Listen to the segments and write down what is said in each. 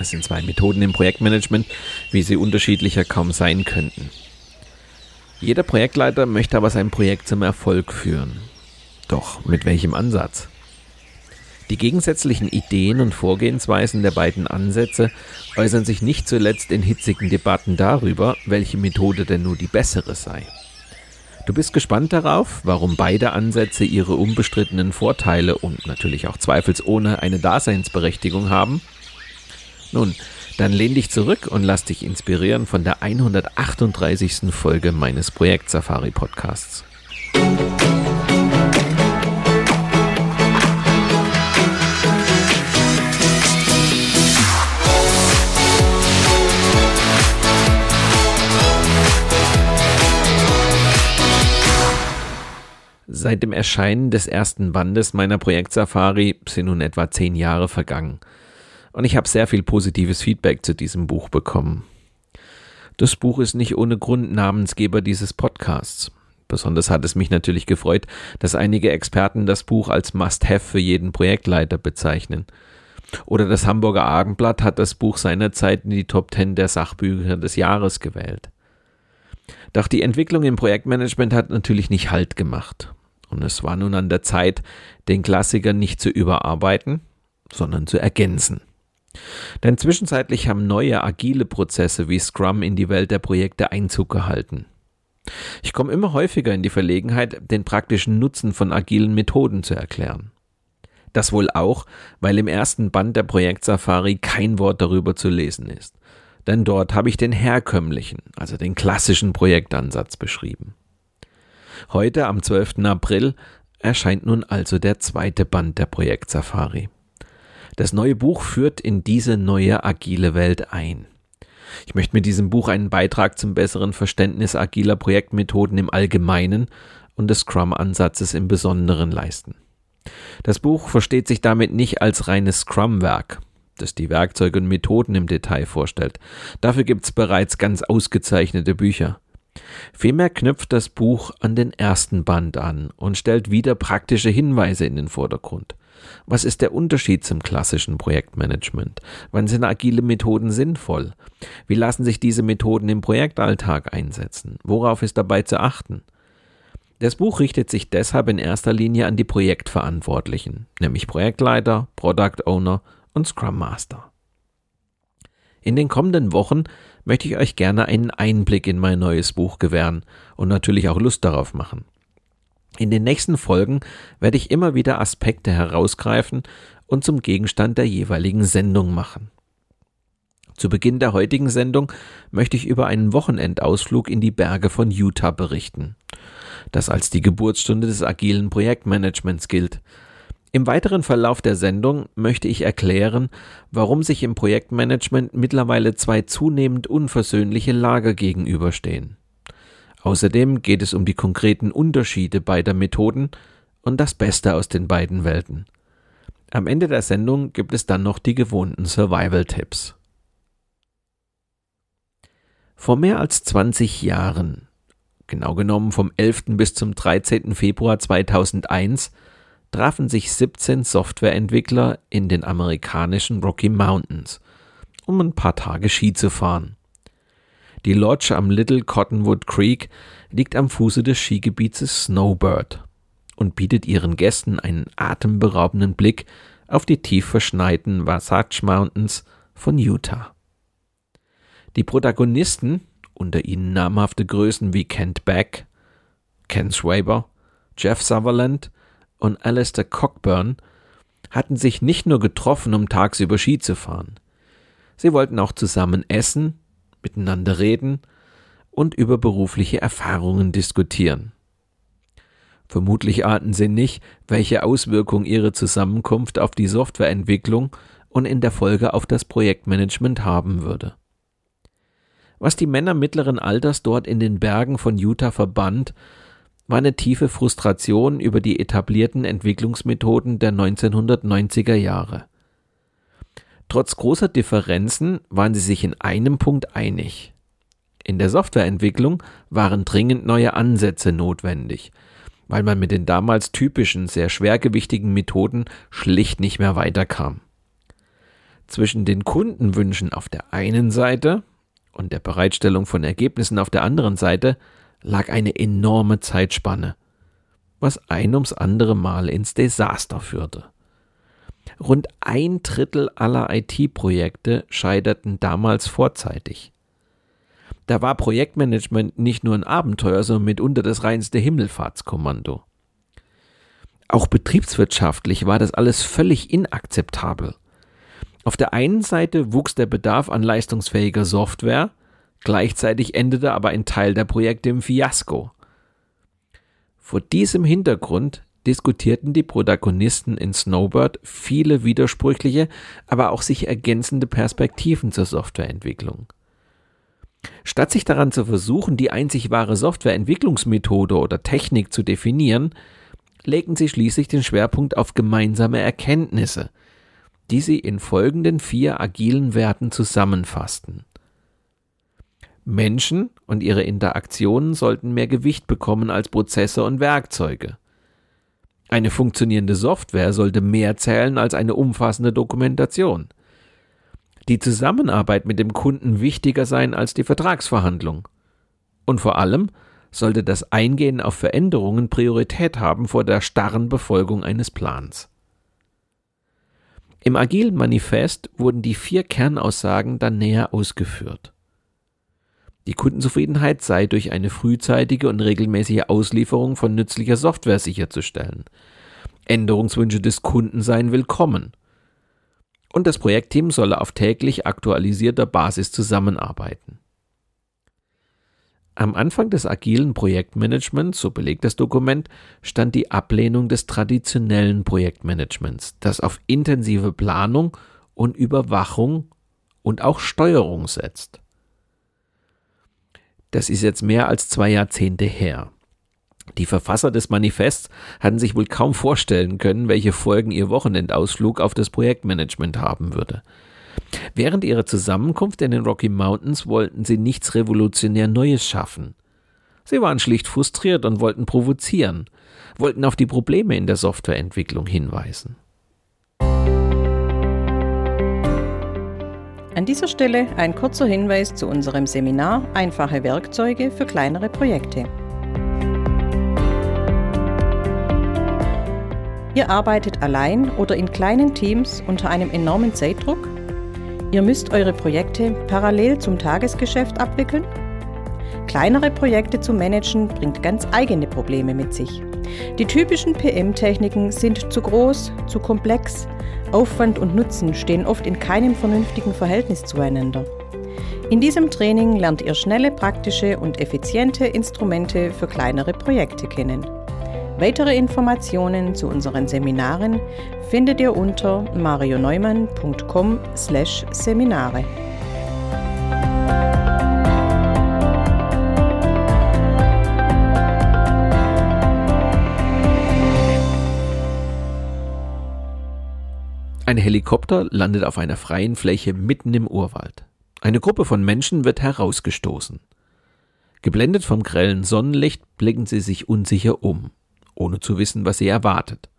Es sind zwei Methoden im Projektmanagement, wie sie unterschiedlicher kaum sein könnten. Jeder Projektleiter möchte aber sein Projekt zum Erfolg führen. Doch mit welchem Ansatz? Die gegensätzlichen Ideen und Vorgehensweisen der beiden Ansätze äußern sich nicht zuletzt in hitzigen Debatten darüber, welche Methode denn nur die bessere sei. Du bist gespannt darauf, warum beide Ansätze ihre unbestrittenen Vorteile und natürlich auch zweifelsohne eine Daseinsberechtigung haben? Nun, dann lehn dich zurück und lass dich inspirieren von der 138. Folge meines Projekt Safari Podcasts. Seit dem Erscheinen des ersten Bandes meiner Projekt Safari sind nun etwa zehn Jahre vergangen. Und ich habe sehr viel positives Feedback zu diesem Buch bekommen. Das Buch ist nicht ohne Grund Namensgeber dieses Podcasts. Besonders hat es mich natürlich gefreut, dass einige Experten das Buch als Must-Have für jeden Projektleiter bezeichnen. Oder das Hamburger Abendblatt hat das Buch seinerzeit in die Top 10 der Sachbücher des Jahres gewählt. Doch die Entwicklung im Projektmanagement hat natürlich nicht Halt gemacht. Und es war nun an der Zeit, den Klassiker nicht zu überarbeiten, sondern zu ergänzen. Denn zwischenzeitlich haben neue agile Prozesse wie Scrum in die Welt der Projekte Einzug gehalten. Ich komme immer häufiger in die Verlegenheit, den praktischen Nutzen von agilen Methoden zu erklären. Das wohl auch, weil im ersten Band der Projekt Safari kein Wort darüber zu lesen ist. Denn dort habe ich den herkömmlichen, also den klassischen Projektansatz beschrieben. Heute, am 12. April, erscheint nun also der zweite Band der Projekt Safari. Das neue Buch führt in diese neue agile Welt ein. Ich möchte mit diesem Buch einen Beitrag zum besseren Verständnis agiler Projektmethoden im Allgemeinen und des Scrum-Ansatzes im Besonderen leisten. Das Buch versteht sich damit nicht als reines Scrum-Werk, das die Werkzeuge und Methoden im Detail vorstellt. Dafür gibt es bereits ganz ausgezeichnete Bücher. Vielmehr knüpft das Buch an den ersten Band an und stellt wieder praktische Hinweise in den Vordergrund. Was ist der Unterschied zum klassischen Projektmanagement? Wann sind agile Methoden sinnvoll? Wie lassen sich diese Methoden im Projektalltag einsetzen? Worauf ist dabei zu achten? Das Buch richtet sich deshalb in erster Linie an die Projektverantwortlichen, nämlich Projektleiter, Product Owner und Scrum Master. In den kommenden Wochen möchte ich euch gerne einen Einblick in mein neues Buch gewähren und natürlich auch Lust darauf machen. In den nächsten Folgen werde ich immer wieder Aspekte herausgreifen und zum Gegenstand der jeweiligen Sendung machen. Zu Beginn der heutigen Sendung möchte ich über einen Wochenendausflug in die Berge von Utah berichten, das als die Geburtsstunde des agilen Projektmanagements gilt, im weiteren Verlauf der Sendung möchte ich erklären, warum sich im Projektmanagement mittlerweile zwei zunehmend unversöhnliche Lager gegenüberstehen. Außerdem geht es um die konkreten Unterschiede beider Methoden und das Beste aus den beiden Welten. Am Ende der Sendung gibt es dann noch die gewohnten Survival-Tipps. Vor mehr als 20 Jahren, genau genommen vom 11. bis zum 13. Februar 2001, trafen sich 17 Softwareentwickler in den amerikanischen Rocky Mountains, um ein paar Tage Ski zu fahren. Die Lodge am Little Cottonwood Creek liegt am Fuße des Skigebietes Snowbird und bietet ihren Gästen einen atemberaubenden Blick auf die tief verschneiten Wasatch Mountains von Utah. Die Protagonisten, unter ihnen namhafte Größen wie Kent Beck, Ken Swaber, Jeff Sutherland und Alistair Cockburn hatten sich nicht nur getroffen, um tagsüber Ski zu fahren. Sie wollten auch zusammen essen, miteinander reden und über berufliche Erfahrungen diskutieren. Vermutlich ahnten sie nicht, welche Auswirkung ihre Zusammenkunft auf die Softwareentwicklung und in der Folge auf das Projektmanagement haben würde. Was die Männer mittleren Alters dort in den Bergen von Utah verband, war eine tiefe Frustration über die etablierten Entwicklungsmethoden der 1990er Jahre. Trotz großer Differenzen waren sie sich in einem Punkt einig. In der Softwareentwicklung waren dringend neue Ansätze notwendig, weil man mit den damals typischen, sehr schwergewichtigen Methoden schlicht nicht mehr weiterkam. Zwischen den Kundenwünschen auf der einen Seite und der Bereitstellung von Ergebnissen auf der anderen Seite lag eine enorme Zeitspanne, was ein ums andere Mal ins Desaster führte. Rund ein Drittel aller IT-Projekte scheiterten damals vorzeitig. Da war Projektmanagement nicht nur ein Abenteuer, sondern mitunter das reinste Himmelfahrtskommando. Auch betriebswirtschaftlich war das alles völlig inakzeptabel. Auf der einen Seite wuchs der Bedarf an leistungsfähiger Software, gleichzeitig endete aber ein Teil der Projekte im Fiasko. Vor diesem Hintergrund diskutierten die Protagonisten in Snowbird viele widersprüchliche, aber auch sich ergänzende Perspektiven zur Softwareentwicklung. Statt sich daran zu versuchen, die einzig wahre Softwareentwicklungsmethode oder Technik zu definieren, legten sie schließlich den Schwerpunkt auf gemeinsame Erkenntnisse, die sie in folgenden vier agilen Werten zusammenfassten. Menschen und ihre Interaktionen sollten mehr Gewicht bekommen als Prozesse und Werkzeuge. Eine funktionierende Software sollte mehr zählen als eine umfassende Dokumentation. Die Zusammenarbeit mit dem Kunden wichtiger sein als die Vertragsverhandlung. Und vor allem sollte das Eingehen auf Veränderungen Priorität haben vor der starren Befolgung eines Plans. Im agilen Manifest wurden die vier Kernaussagen dann näher ausgeführt. Die Kundenzufriedenheit sei durch eine frühzeitige und regelmäßige Auslieferung von nützlicher Software sicherzustellen. Änderungswünsche des Kunden seien willkommen. Und das Projektteam solle auf täglich aktualisierter Basis zusammenarbeiten. Am Anfang des agilen Projektmanagements, so belegt das Dokument, stand die Ablehnung des traditionellen Projektmanagements, das auf intensive Planung und Überwachung und auch Steuerung setzt. Das ist jetzt mehr als zwei Jahrzehnte her. Die Verfasser des Manifests hatten sich wohl kaum vorstellen können, welche Folgen ihr Wochenendausflug auf das Projektmanagement haben würde. Während ihrer Zusammenkunft in den Rocky Mountains wollten sie nichts revolutionär Neues schaffen. Sie waren schlicht frustriert und wollten provozieren, wollten auf die Probleme in der Softwareentwicklung hinweisen. An dieser Stelle ein kurzer Hinweis zu unserem Seminar Einfache Werkzeuge für kleinere Projekte. Ihr arbeitet allein oder in kleinen Teams unter einem enormen Zeitdruck Ihr müsst eure Projekte parallel zum Tagesgeschäft abwickeln? Kleinere Projekte zu managen bringt ganz eigene Probleme mit sich. Die typischen PM-Techniken sind zu groß, zu komplex, Aufwand und Nutzen stehen oft in keinem vernünftigen Verhältnis zueinander. In diesem Training lernt ihr schnelle, praktische und effiziente Instrumente für kleinere Projekte kennen. Weitere Informationen zu unseren Seminaren findet ihr unter marioneumann.com/seminare. Ein Helikopter landet auf einer freien Fläche mitten im Urwald. Eine Gruppe von Menschen wird herausgestoßen. Geblendet vom grellen Sonnenlicht blicken sie sich unsicher um ohne zu wissen, was sie erwartet.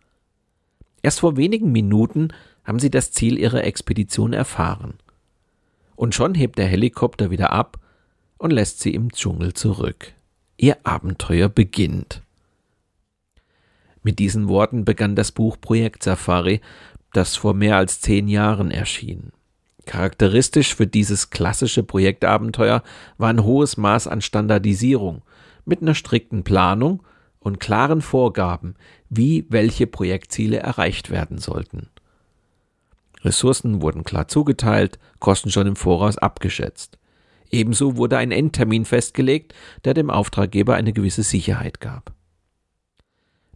Erst vor wenigen Minuten haben sie das Ziel ihrer Expedition erfahren. Und schon hebt der Helikopter wieder ab und lässt sie im Dschungel zurück. Ihr Abenteuer beginnt. Mit diesen Worten begann das Buch Projekt Safari, das vor mehr als zehn Jahren erschien. Charakteristisch für dieses klassische Projektabenteuer war ein hohes Maß an Standardisierung mit einer strikten Planung und klaren Vorgaben, wie welche Projektziele erreicht werden sollten. Ressourcen wurden klar zugeteilt, Kosten schon im Voraus abgeschätzt. Ebenso wurde ein Endtermin festgelegt, der dem Auftraggeber eine gewisse Sicherheit gab.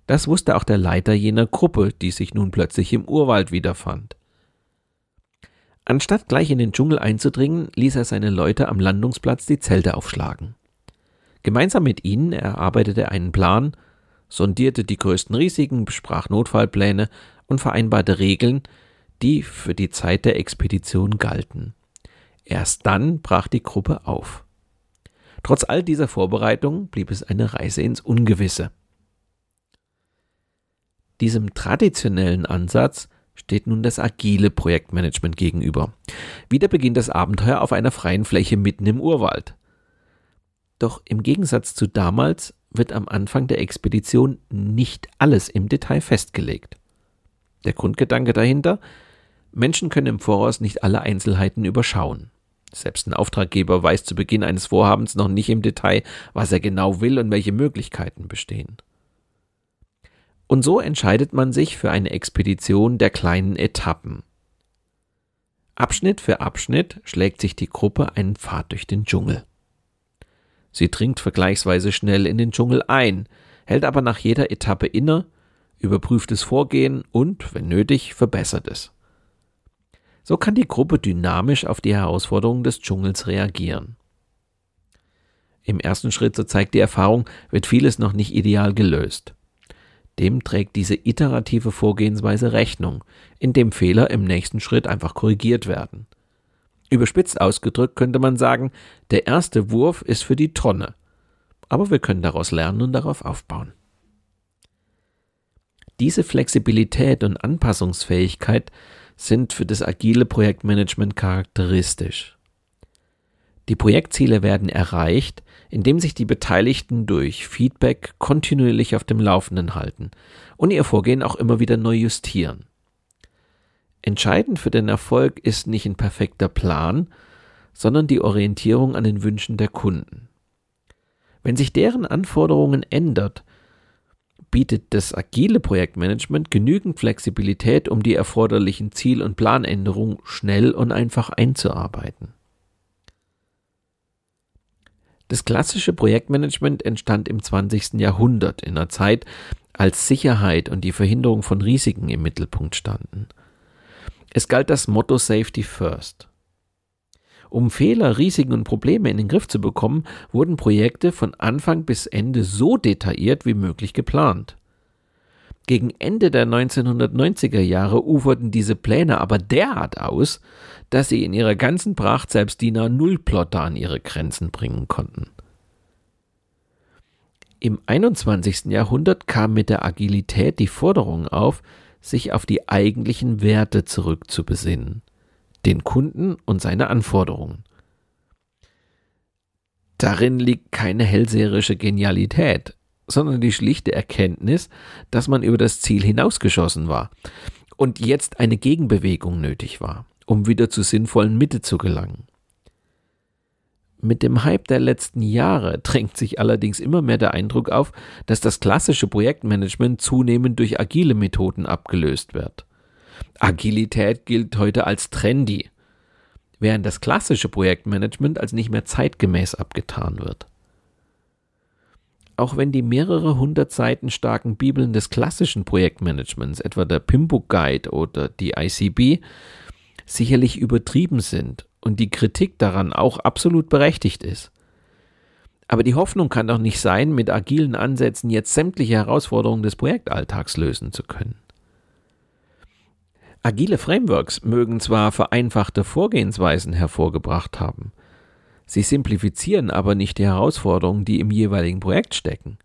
Das wusste auch der Leiter jener Gruppe, die sich nun plötzlich im Urwald wiederfand. Anstatt gleich in den Dschungel einzudringen, ließ er seine Leute am Landungsplatz die Zelte aufschlagen. Gemeinsam mit ihnen erarbeitete er einen Plan, sondierte die größten Risiken, besprach Notfallpläne und vereinbarte Regeln, die für die Zeit der Expedition galten. Erst dann brach die Gruppe auf. Trotz all dieser Vorbereitungen blieb es eine Reise ins Ungewisse. Diesem traditionellen Ansatz steht nun das agile Projektmanagement gegenüber. Wieder beginnt das Abenteuer auf einer freien Fläche mitten im Urwald. Doch im Gegensatz zu damals wird am Anfang der Expedition nicht alles im Detail festgelegt. Der Grundgedanke dahinter? Menschen können im Voraus nicht alle Einzelheiten überschauen. Selbst ein Auftraggeber weiß zu Beginn eines Vorhabens noch nicht im Detail, was er genau will und welche Möglichkeiten bestehen. Und so entscheidet man sich für eine Expedition der kleinen Etappen. Abschnitt für Abschnitt schlägt sich die Gruppe einen Pfad durch den Dschungel. Sie dringt vergleichsweise schnell in den Dschungel ein, hält aber nach jeder Etappe inne, überprüft das Vorgehen und, wenn nötig, verbessert es. So kann die Gruppe dynamisch auf die Herausforderungen des Dschungels reagieren. Im ersten Schritt, so zeigt die Erfahrung, wird vieles noch nicht ideal gelöst. Dem trägt diese iterative Vorgehensweise Rechnung, indem Fehler im nächsten Schritt einfach korrigiert werden. Überspitzt ausgedrückt könnte man sagen, der erste Wurf ist für die Tonne, aber wir können daraus lernen und darauf aufbauen. Diese Flexibilität und Anpassungsfähigkeit sind für das agile Projektmanagement charakteristisch. Die Projektziele werden erreicht, indem sich die Beteiligten durch Feedback kontinuierlich auf dem Laufenden halten und ihr Vorgehen auch immer wieder neu justieren. Entscheidend für den Erfolg ist nicht ein perfekter Plan, sondern die Orientierung an den Wünschen der Kunden. Wenn sich deren Anforderungen ändert, bietet das agile Projektmanagement genügend Flexibilität, um die erforderlichen Ziel- und Planänderungen schnell und einfach einzuarbeiten. Das klassische Projektmanagement entstand im 20. Jahrhundert in einer Zeit, als Sicherheit und die Verhinderung von Risiken im Mittelpunkt standen. Es galt das Motto Safety First. Um Fehler, Risiken und Probleme in den Griff zu bekommen, wurden Projekte von Anfang bis Ende so detailliert wie möglich geplant. Gegen Ende der 1990er Jahre uferten diese Pläne aber derart aus, dass sie in ihrer ganzen Pracht selbst die Null-Plotter an ihre Grenzen bringen konnten. Im 21. Jahrhundert kam mit der Agilität die Forderung auf, sich auf die eigentlichen Werte zurückzubesinnen, den Kunden und seine Anforderungen. Darin liegt keine hellseherische Genialität, sondern die schlichte Erkenntnis, dass man über das Ziel hinausgeschossen war und jetzt eine Gegenbewegung nötig war, um wieder zur sinnvollen Mitte zu gelangen. Mit dem Hype der letzten Jahre drängt sich allerdings immer mehr der Eindruck auf, dass das klassische Projektmanagement zunehmend durch agile Methoden abgelöst wird. Agilität gilt heute als trendy, während das klassische Projektmanagement als nicht mehr zeitgemäß abgetan wird. Auch wenn die mehrere hundert Seiten starken Bibeln des klassischen Projektmanagements, etwa der Pimbook Guide oder die ICB, sicherlich übertrieben sind und die Kritik daran auch absolut berechtigt ist. Aber die Hoffnung kann doch nicht sein, mit agilen Ansätzen jetzt sämtliche Herausforderungen des Projektalltags lösen zu können. Agile Frameworks mögen zwar vereinfachte Vorgehensweisen hervorgebracht haben, Sie simplifizieren aber nicht die Herausforderungen, die im jeweiligen Projekt stecken.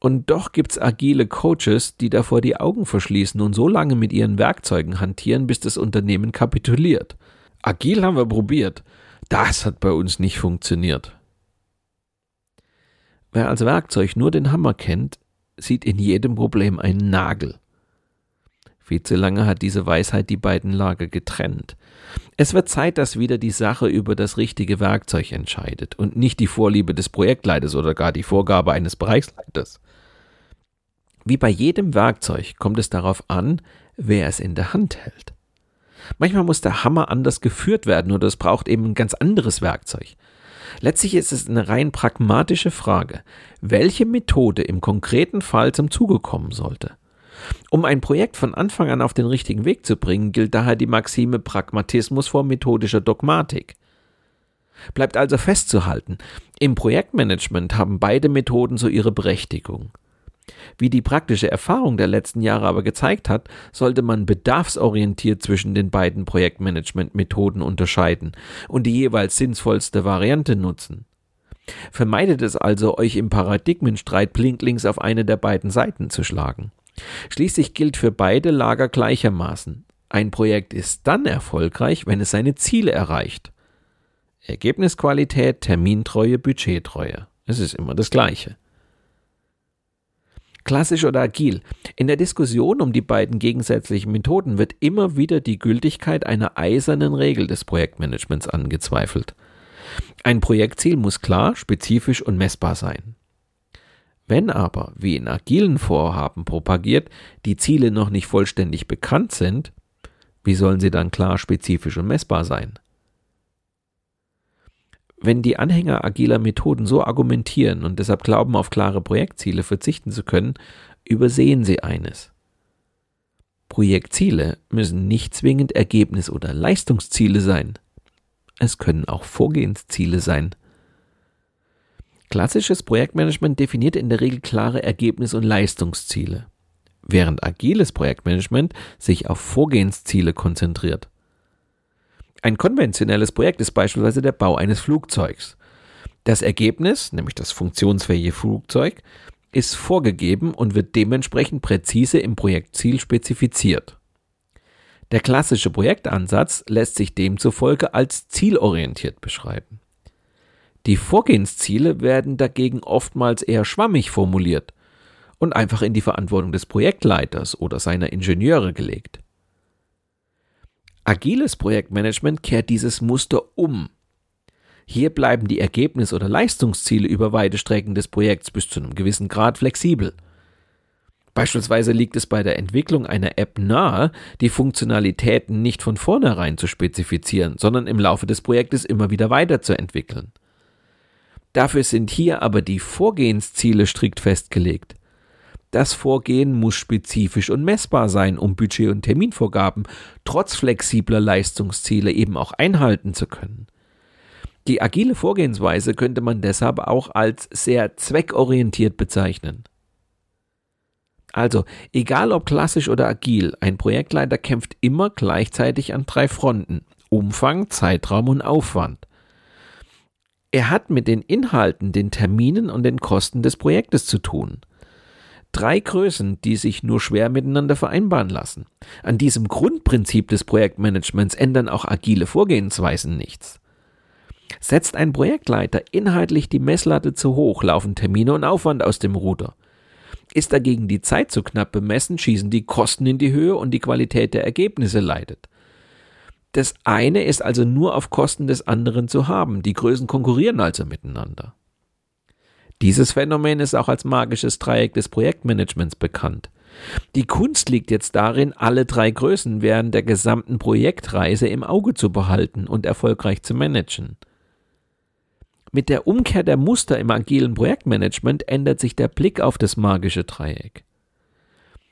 Und doch gibt's agile Coaches, die davor die Augen verschließen und so lange mit ihren Werkzeugen hantieren, bis das Unternehmen kapituliert. Agil haben wir probiert. Das hat bei uns nicht funktioniert. Wer als Werkzeug nur den Hammer kennt, sieht in jedem Problem einen Nagel. Viel zu lange hat diese Weisheit die beiden Lager getrennt. Es wird Zeit, dass wieder die Sache über das richtige Werkzeug entscheidet und nicht die Vorliebe des Projektleiters oder gar die Vorgabe eines Bereichsleiters. Wie bei jedem Werkzeug kommt es darauf an, wer es in der Hand hält. Manchmal muss der Hammer anders geführt werden oder es braucht eben ein ganz anderes Werkzeug. Letztlich ist es eine rein pragmatische Frage, welche Methode im konkreten Fall zum Zuge kommen sollte. Um ein Projekt von Anfang an auf den richtigen Weg zu bringen, gilt daher die Maxime Pragmatismus vor methodischer Dogmatik. Bleibt also festzuhalten, im Projektmanagement haben beide Methoden so ihre Berechtigung. Wie die praktische Erfahrung der letzten Jahre aber gezeigt hat, sollte man bedarfsorientiert zwischen den beiden Projektmanagement-Methoden unterscheiden und die jeweils sinnvollste Variante nutzen. Vermeidet es also, euch im Paradigmenstreit blindlings auf eine der beiden Seiten zu schlagen. Schließlich gilt für beide Lager gleichermaßen. Ein Projekt ist dann erfolgreich, wenn es seine Ziele erreicht. Ergebnisqualität, Termintreue, Budgettreue. Es ist immer das Gleiche. Klassisch oder agil. In der Diskussion um die beiden gegensätzlichen Methoden wird immer wieder die Gültigkeit einer eisernen Regel des Projektmanagements angezweifelt. Ein Projektziel muss klar, spezifisch und messbar sein. Wenn aber, wie in agilen Vorhaben propagiert, die Ziele noch nicht vollständig bekannt sind, wie sollen sie dann klar, spezifisch und messbar sein? Wenn die Anhänger agiler Methoden so argumentieren und deshalb glauben, auf klare Projektziele verzichten zu können, übersehen sie eines. Projektziele müssen nicht zwingend Ergebnis- oder Leistungsziele sein. Es können auch Vorgehensziele sein. Klassisches Projektmanagement definiert in der Regel klare Ergebnis- und Leistungsziele, während agiles Projektmanagement sich auf Vorgehensziele konzentriert. Ein konventionelles Projekt ist beispielsweise der Bau eines Flugzeugs. Das Ergebnis, nämlich das funktionsfähige Flugzeug, ist vorgegeben und wird dementsprechend präzise im Projektziel spezifiziert. Der klassische Projektansatz lässt sich demzufolge als zielorientiert beschreiben. Die Vorgehensziele werden dagegen oftmals eher schwammig formuliert und einfach in die Verantwortung des Projektleiters oder seiner Ingenieure gelegt. Agiles Projektmanagement kehrt dieses Muster um. Hier bleiben die Ergebnis- oder Leistungsziele über weite Strecken des Projekts bis zu einem gewissen Grad flexibel. Beispielsweise liegt es bei der Entwicklung einer App nahe, die Funktionalitäten nicht von vornherein zu spezifizieren, sondern im Laufe des Projektes immer wieder weiterzuentwickeln. Dafür sind hier aber die Vorgehensziele strikt festgelegt. Das Vorgehen muss spezifisch und messbar sein, um Budget- und Terminvorgaben trotz flexibler Leistungsziele eben auch einhalten zu können. Die agile Vorgehensweise könnte man deshalb auch als sehr zweckorientiert bezeichnen. Also, egal ob klassisch oder agil, ein Projektleiter kämpft immer gleichzeitig an drei Fronten Umfang, Zeitraum und Aufwand. Er hat mit den Inhalten, den Terminen und den Kosten des Projektes zu tun. Drei Größen, die sich nur schwer miteinander vereinbaren lassen. An diesem Grundprinzip des Projektmanagements ändern auch agile Vorgehensweisen nichts. Setzt ein Projektleiter inhaltlich die Messlatte zu hoch, laufen Termine und Aufwand aus dem Ruder. Ist dagegen die Zeit zu knapp bemessen, schießen die Kosten in die Höhe und die Qualität der Ergebnisse leidet. Das eine ist also nur auf Kosten des anderen zu haben. Die Größen konkurrieren also miteinander. Dieses Phänomen ist auch als magisches Dreieck des Projektmanagements bekannt. Die Kunst liegt jetzt darin, alle drei Größen während der gesamten Projektreise im Auge zu behalten und erfolgreich zu managen. Mit der Umkehr der Muster im agilen Projektmanagement ändert sich der Blick auf das magische Dreieck.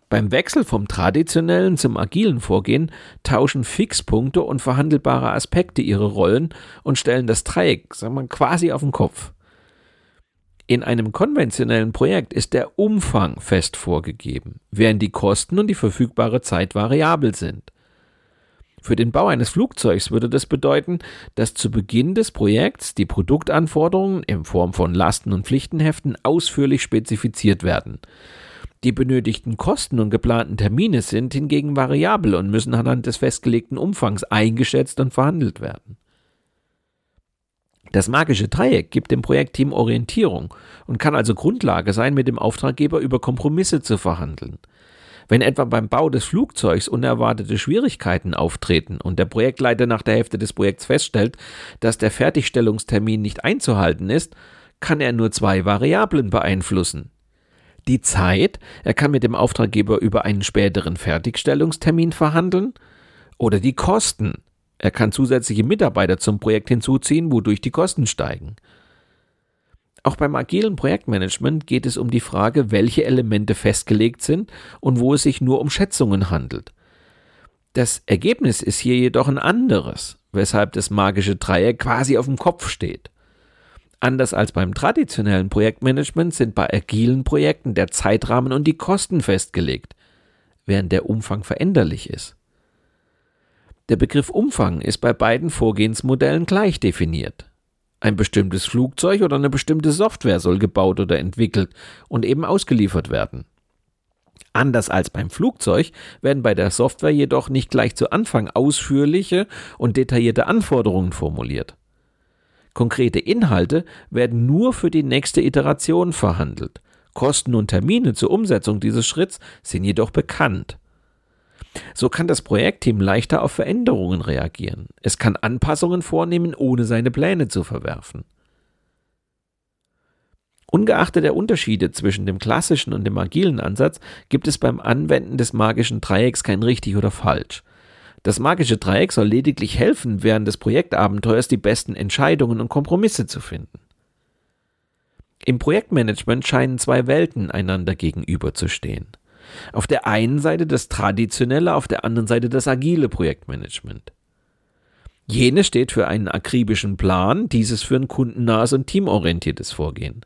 Beim Wechsel vom traditionellen zum agilen Vorgehen tauschen Fixpunkte und verhandelbare Aspekte ihre Rollen und stellen das Dreieck, sagen wir, quasi auf den Kopf. In einem konventionellen Projekt ist der Umfang fest vorgegeben, während die Kosten und die verfügbare Zeit variabel sind. Für den Bau eines Flugzeugs würde das bedeuten, dass zu Beginn des Projekts die Produktanforderungen in Form von Lasten und Pflichtenheften ausführlich spezifiziert werden. Die benötigten Kosten und geplanten Termine sind hingegen variabel und müssen anhand des festgelegten Umfangs eingeschätzt und verhandelt werden. Das magische Dreieck gibt dem Projektteam Orientierung und kann also Grundlage sein, mit dem Auftraggeber über Kompromisse zu verhandeln. Wenn etwa beim Bau des Flugzeugs unerwartete Schwierigkeiten auftreten und der Projektleiter nach der Hälfte des Projekts feststellt, dass der Fertigstellungstermin nicht einzuhalten ist, kann er nur zwei Variablen beeinflussen die Zeit, er kann mit dem Auftraggeber über einen späteren Fertigstellungstermin verhandeln, oder die Kosten, er kann zusätzliche Mitarbeiter zum Projekt hinzuziehen, wodurch die Kosten steigen. Auch beim agilen Projektmanagement geht es um die Frage, welche Elemente festgelegt sind und wo es sich nur um Schätzungen handelt. Das Ergebnis ist hier jedoch ein anderes, weshalb das magische Dreieck quasi auf dem Kopf steht. Anders als beim traditionellen Projektmanagement sind bei agilen Projekten der Zeitrahmen und die Kosten festgelegt, während der Umfang veränderlich ist. Der Begriff Umfang ist bei beiden Vorgehensmodellen gleich definiert. Ein bestimmtes Flugzeug oder eine bestimmte Software soll gebaut oder entwickelt und eben ausgeliefert werden. Anders als beim Flugzeug werden bei der Software jedoch nicht gleich zu Anfang ausführliche und detaillierte Anforderungen formuliert. Konkrete Inhalte werden nur für die nächste Iteration verhandelt. Kosten und Termine zur Umsetzung dieses Schritts sind jedoch bekannt. So kann das Projektteam leichter auf Veränderungen reagieren. Es kann Anpassungen vornehmen, ohne seine Pläne zu verwerfen. Ungeachtet der Unterschiede zwischen dem klassischen und dem agilen Ansatz gibt es beim Anwenden des magischen Dreiecks kein richtig oder falsch. Das magische Dreieck soll lediglich helfen, während des Projektabenteuers die besten Entscheidungen und Kompromisse zu finden. Im Projektmanagement scheinen zwei Welten einander gegenüberzustehen. Auf der einen Seite das traditionelle, auf der anderen Seite das agile Projektmanagement. Jene steht für einen akribischen Plan, dieses für ein kundennahes und teamorientiertes Vorgehen.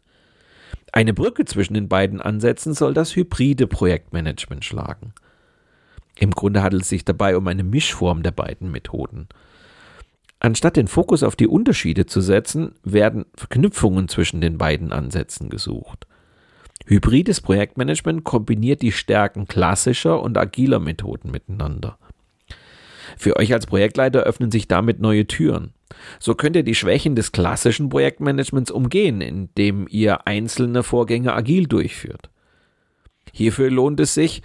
Eine Brücke zwischen den beiden Ansätzen soll das hybride Projektmanagement schlagen. Im Grunde handelt es sich dabei um eine Mischform der beiden Methoden. Anstatt den Fokus auf die Unterschiede zu setzen, werden Verknüpfungen zwischen den beiden Ansätzen gesucht. Hybrides Projektmanagement kombiniert die Stärken klassischer und agiler Methoden miteinander. Für euch als Projektleiter öffnen sich damit neue Türen. So könnt ihr die Schwächen des klassischen Projektmanagements umgehen, indem ihr einzelne Vorgänge agil durchführt. Hierfür lohnt es sich,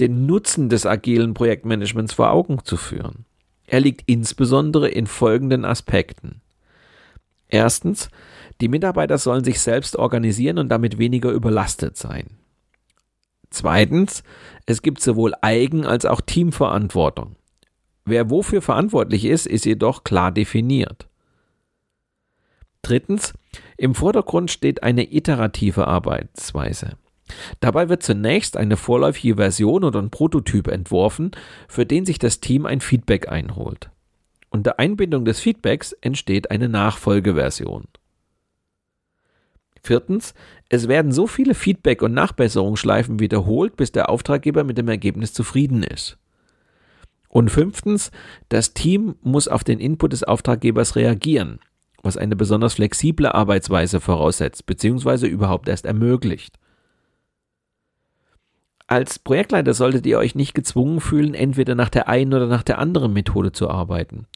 den Nutzen des agilen Projektmanagements vor Augen zu führen. Er liegt insbesondere in folgenden Aspekten. Erstens, die Mitarbeiter sollen sich selbst organisieren und damit weniger überlastet sein. Zweitens, es gibt sowohl Eigen- als auch Teamverantwortung. Wer wofür verantwortlich ist, ist jedoch klar definiert. Drittens, im Vordergrund steht eine iterative Arbeitsweise. Dabei wird zunächst eine vorläufige Version oder ein Prototyp entworfen, für den sich das Team ein Feedback einholt. Unter Einbindung des Feedbacks entsteht eine Nachfolgeversion. Viertens, es werden so viele Feedback- und Nachbesserungsschleifen wiederholt, bis der Auftraggeber mit dem Ergebnis zufrieden ist. Und fünftens, das Team muss auf den Input des Auftraggebers reagieren, was eine besonders flexible Arbeitsweise voraussetzt bzw. überhaupt erst ermöglicht. Als Projektleiter solltet ihr euch nicht gezwungen fühlen, entweder nach der einen oder nach der anderen Methode zu arbeiten.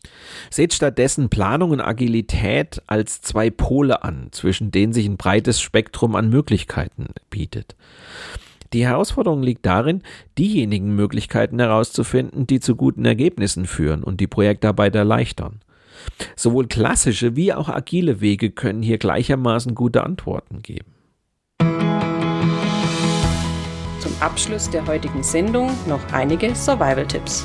Seht stattdessen Planung und Agilität als zwei Pole an, zwischen denen sich ein breites Spektrum an Möglichkeiten bietet. Die Herausforderung liegt darin, diejenigen Möglichkeiten herauszufinden, die zu guten Ergebnissen führen und die Projektarbeit erleichtern. Sowohl klassische wie auch agile Wege können hier gleichermaßen gute Antworten geben. Abschluss der heutigen Sendung noch einige Survival-Tipps.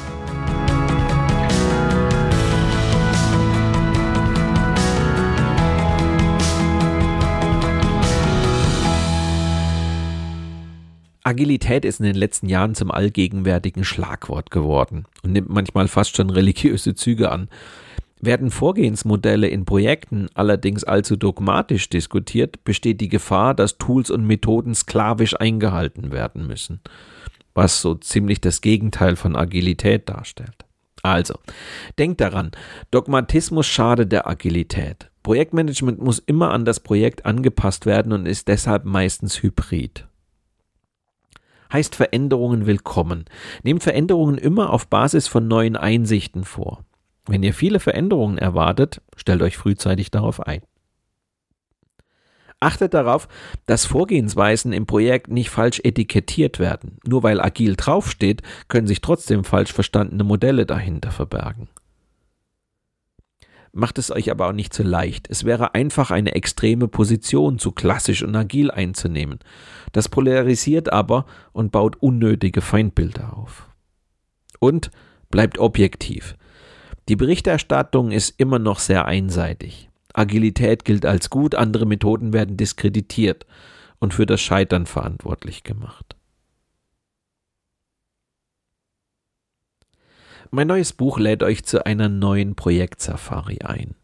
Agilität ist in den letzten Jahren zum allgegenwärtigen Schlagwort geworden und nimmt manchmal fast schon religiöse Züge an. Werden Vorgehensmodelle in Projekten allerdings allzu dogmatisch diskutiert, besteht die Gefahr, dass Tools und Methoden sklavisch eingehalten werden müssen, was so ziemlich das Gegenteil von Agilität darstellt. Also, denkt daran, Dogmatismus schadet der Agilität. Projektmanagement muss immer an das Projekt angepasst werden und ist deshalb meistens hybrid. Heißt Veränderungen willkommen. Nehmt Veränderungen immer auf Basis von neuen Einsichten vor. Wenn ihr viele Veränderungen erwartet, stellt euch frühzeitig darauf ein. Achtet darauf, dass Vorgehensweisen im Projekt nicht falsch etikettiert werden. Nur weil agil draufsteht, können sich trotzdem falsch verstandene Modelle dahinter verbergen. Macht es euch aber auch nicht zu leicht. Es wäre einfach eine extreme Position zu klassisch und agil einzunehmen. Das polarisiert aber und baut unnötige Feindbilder auf. Und bleibt objektiv. Die Berichterstattung ist immer noch sehr einseitig. Agilität gilt als gut, andere Methoden werden diskreditiert und für das Scheitern verantwortlich gemacht. Mein neues Buch lädt euch zu einer neuen Projektsafari ein.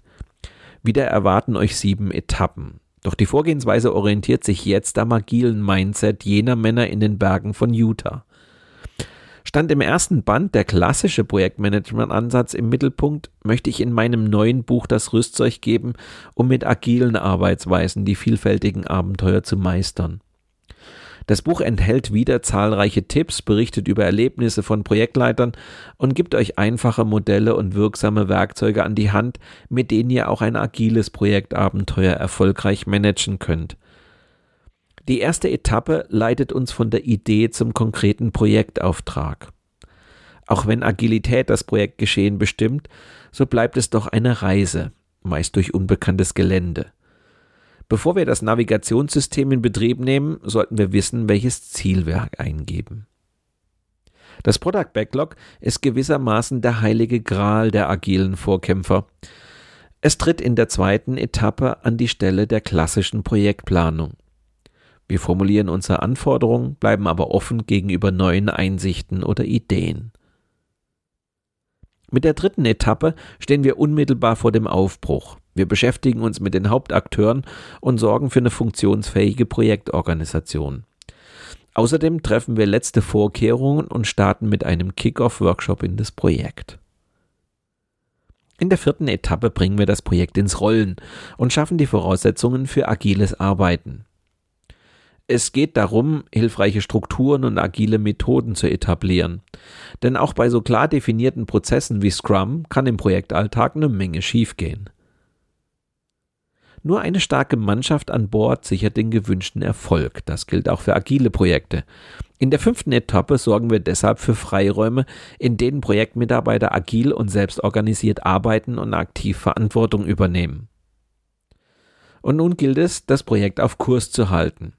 Wieder erwarten euch sieben Etappen. Doch die Vorgehensweise orientiert sich jetzt am agilen Mindset jener Männer in den Bergen von Utah. Stand im ersten Band der klassische Projektmanagement-Ansatz im Mittelpunkt, möchte ich in meinem neuen Buch das Rüstzeug geben, um mit agilen Arbeitsweisen die vielfältigen Abenteuer zu meistern. Das Buch enthält wieder zahlreiche Tipps, berichtet über Erlebnisse von Projektleitern und gibt euch einfache Modelle und wirksame Werkzeuge an die Hand, mit denen ihr auch ein agiles Projektabenteuer erfolgreich managen könnt. Die erste Etappe leitet uns von der Idee zum konkreten Projektauftrag. Auch wenn Agilität das Projektgeschehen bestimmt, so bleibt es doch eine Reise, meist durch unbekanntes Gelände. Bevor wir das Navigationssystem in Betrieb nehmen, sollten wir wissen, welches Ziel wir eingeben. Das Product Backlog ist gewissermaßen der heilige Gral der agilen Vorkämpfer. Es tritt in der zweiten Etappe an die Stelle der klassischen Projektplanung. Wir formulieren unsere Anforderungen, bleiben aber offen gegenüber neuen Einsichten oder Ideen. Mit der dritten Etappe stehen wir unmittelbar vor dem Aufbruch. Wir beschäftigen uns mit den Hauptakteuren und sorgen für eine funktionsfähige Projektorganisation. Außerdem treffen wir letzte Vorkehrungen und starten mit einem Kick-off-Workshop in das Projekt. In der vierten Etappe bringen wir das Projekt ins Rollen und schaffen die Voraussetzungen für agiles Arbeiten. Es geht darum, hilfreiche Strukturen und agile Methoden zu etablieren. Denn auch bei so klar definierten Prozessen wie Scrum kann im Projektalltag eine Menge schiefgehen. Nur eine starke Mannschaft an Bord sichert den gewünschten Erfolg. Das gilt auch für agile Projekte. In der fünften Etappe sorgen wir deshalb für Freiräume, in denen Projektmitarbeiter agil und selbstorganisiert arbeiten und aktiv Verantwortung übernehmen. Und nun gilt es, das Projekt auf Kurs zu halten.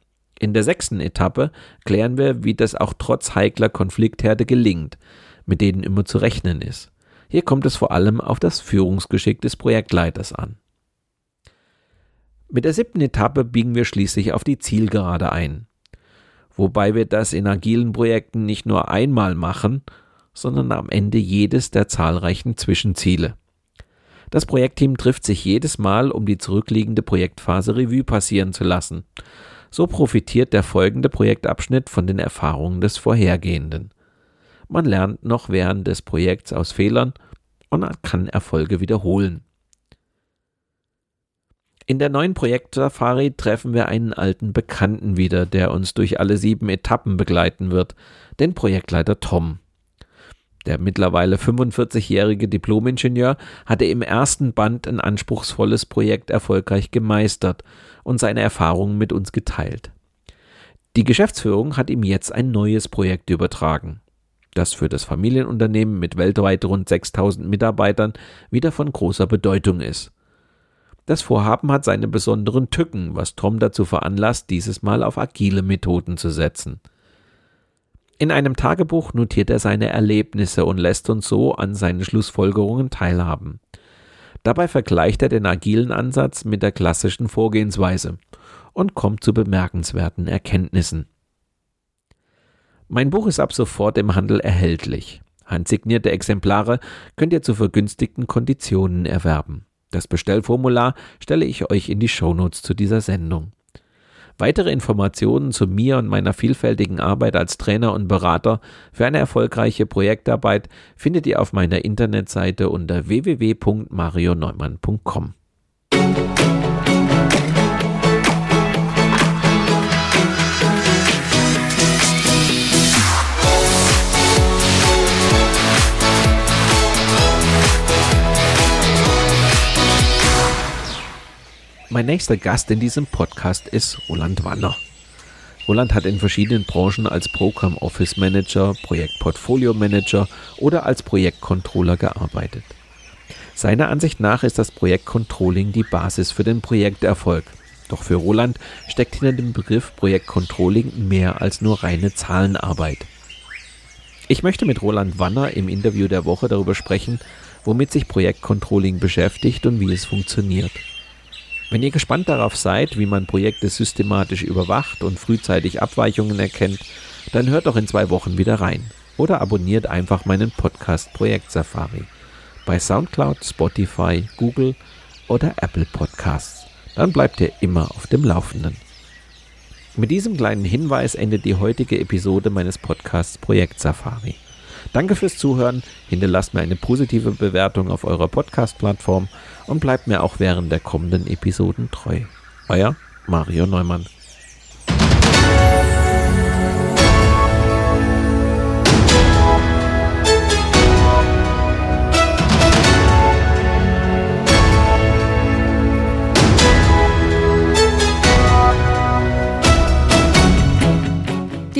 In der sechsten Etappe klären wir, wie das auch trotz heikler Konfliktherde gelingt, mit denen immer zu rechnen ist. Hier kommt es vor allem auf das Führungsgeschick des Projektleiters an. Mit der siebten Etappe biegen wir schließlich auf die Zielgerade ein. Wobei wir das in agilen Projekten nicht nur einmal machen, sondern am Ende jedes der zahlreichen Zwischenziele. Das Projektteam trifft sich jedes Mal, um die zurückliegende Projektphase Revue passieren zu lassen so profitiert der folgende Projektabschnitt von den Erfahrungen des vorhergehenden. Man lernt noch während des Projekts aus Fehlern und kann Erfolge wiederholen. In der neuen Projekt-Safari treffen wir einen alten Bekannten wieder, der uns durch alle sieben Etappen begleiten wird, den Projektleiter Tom. Der mittlerweile 45-jährige Diplomingenieur hatte im ersten Band ein anspruchsvolles Projekt erfolgreich gemeistert und seine Erfahrungen mit uns geteilt. Die Geschäftsführung hat ihm jetzt ein neues Projekt übertragen, das für das Familienunternehmen mit weltweit rund 6000 Mitarbeitern wieder von großer Bedeutung ist. Das Vorhaben hat seine besonderen Tücken, was Tom dazu veranlasst, dieses Mal auf agile Methoden zu setzen. In einem Tagebuch notiert er seine Erlebnisse und lässt uns so an seinen Schlussfolgerungen teilhaben. Dabei vergleicht er den agilen Ansatz mit der klassischen Vorgehensweise und kommt zu bemerkenswerten Erkenntnissen. Mein Buch ist ab sofort im Handel erhältlich. Handsignierte Exemplare könnt ihr zu vergünstigten Konditionen erwerben. Das Bestellformular stelle ich euch in die Shownotes zu dieser Sendung. Weitere Informationen zu mir und meiner vielfältigen Arbeit als Trainer und Berater für eine erfolgreiche Projektarbeit findet ihr auf meiner Internetseite unter www.marioneumann.com. Mein nächster Gast in diesem Podcast ist Roland Wanner. Roland hat in verschiedenen Branchen als Program Office Manager, Projektportfolio Manager oder als Projektcontroller gearbeitet. Seiner Ansicht nach ist das Projektcontrolling die Basis für den Projekterfolg. Doch für Roland steckt hinter dem Begriff Projektcontrolling mehr als nur reine Zahlenarbeit. Ich möchte mit Roland Wanner im Interview der Woche darüber sprechen, womit sich Projektcontrolling beschäftigt und wie es funktioniert. Wenn ihr gespannt darauf seid, wie man Projekte systematisch überwacht und frühzeitig Abweichungen erkennt, dann hört doch in zwei Wochen wieder rein oder abonniert einfach meinen Podcast Projekt Safari bei SoundCloud, Spotify, Google oder Apple Podcasts. Dann bleibt ihr immer auf dem Laufenden. Mit diesem kleinen Hinweis endet die heutige Episode meines Podcasts Projekt Safari. Danke fürs Zuhören, hinterlasst mir eine positive Bewertung auf eurer Podcast-Plattform und bleibt mir auch während der kommenden Episoden treu. Euer Mario Neumann.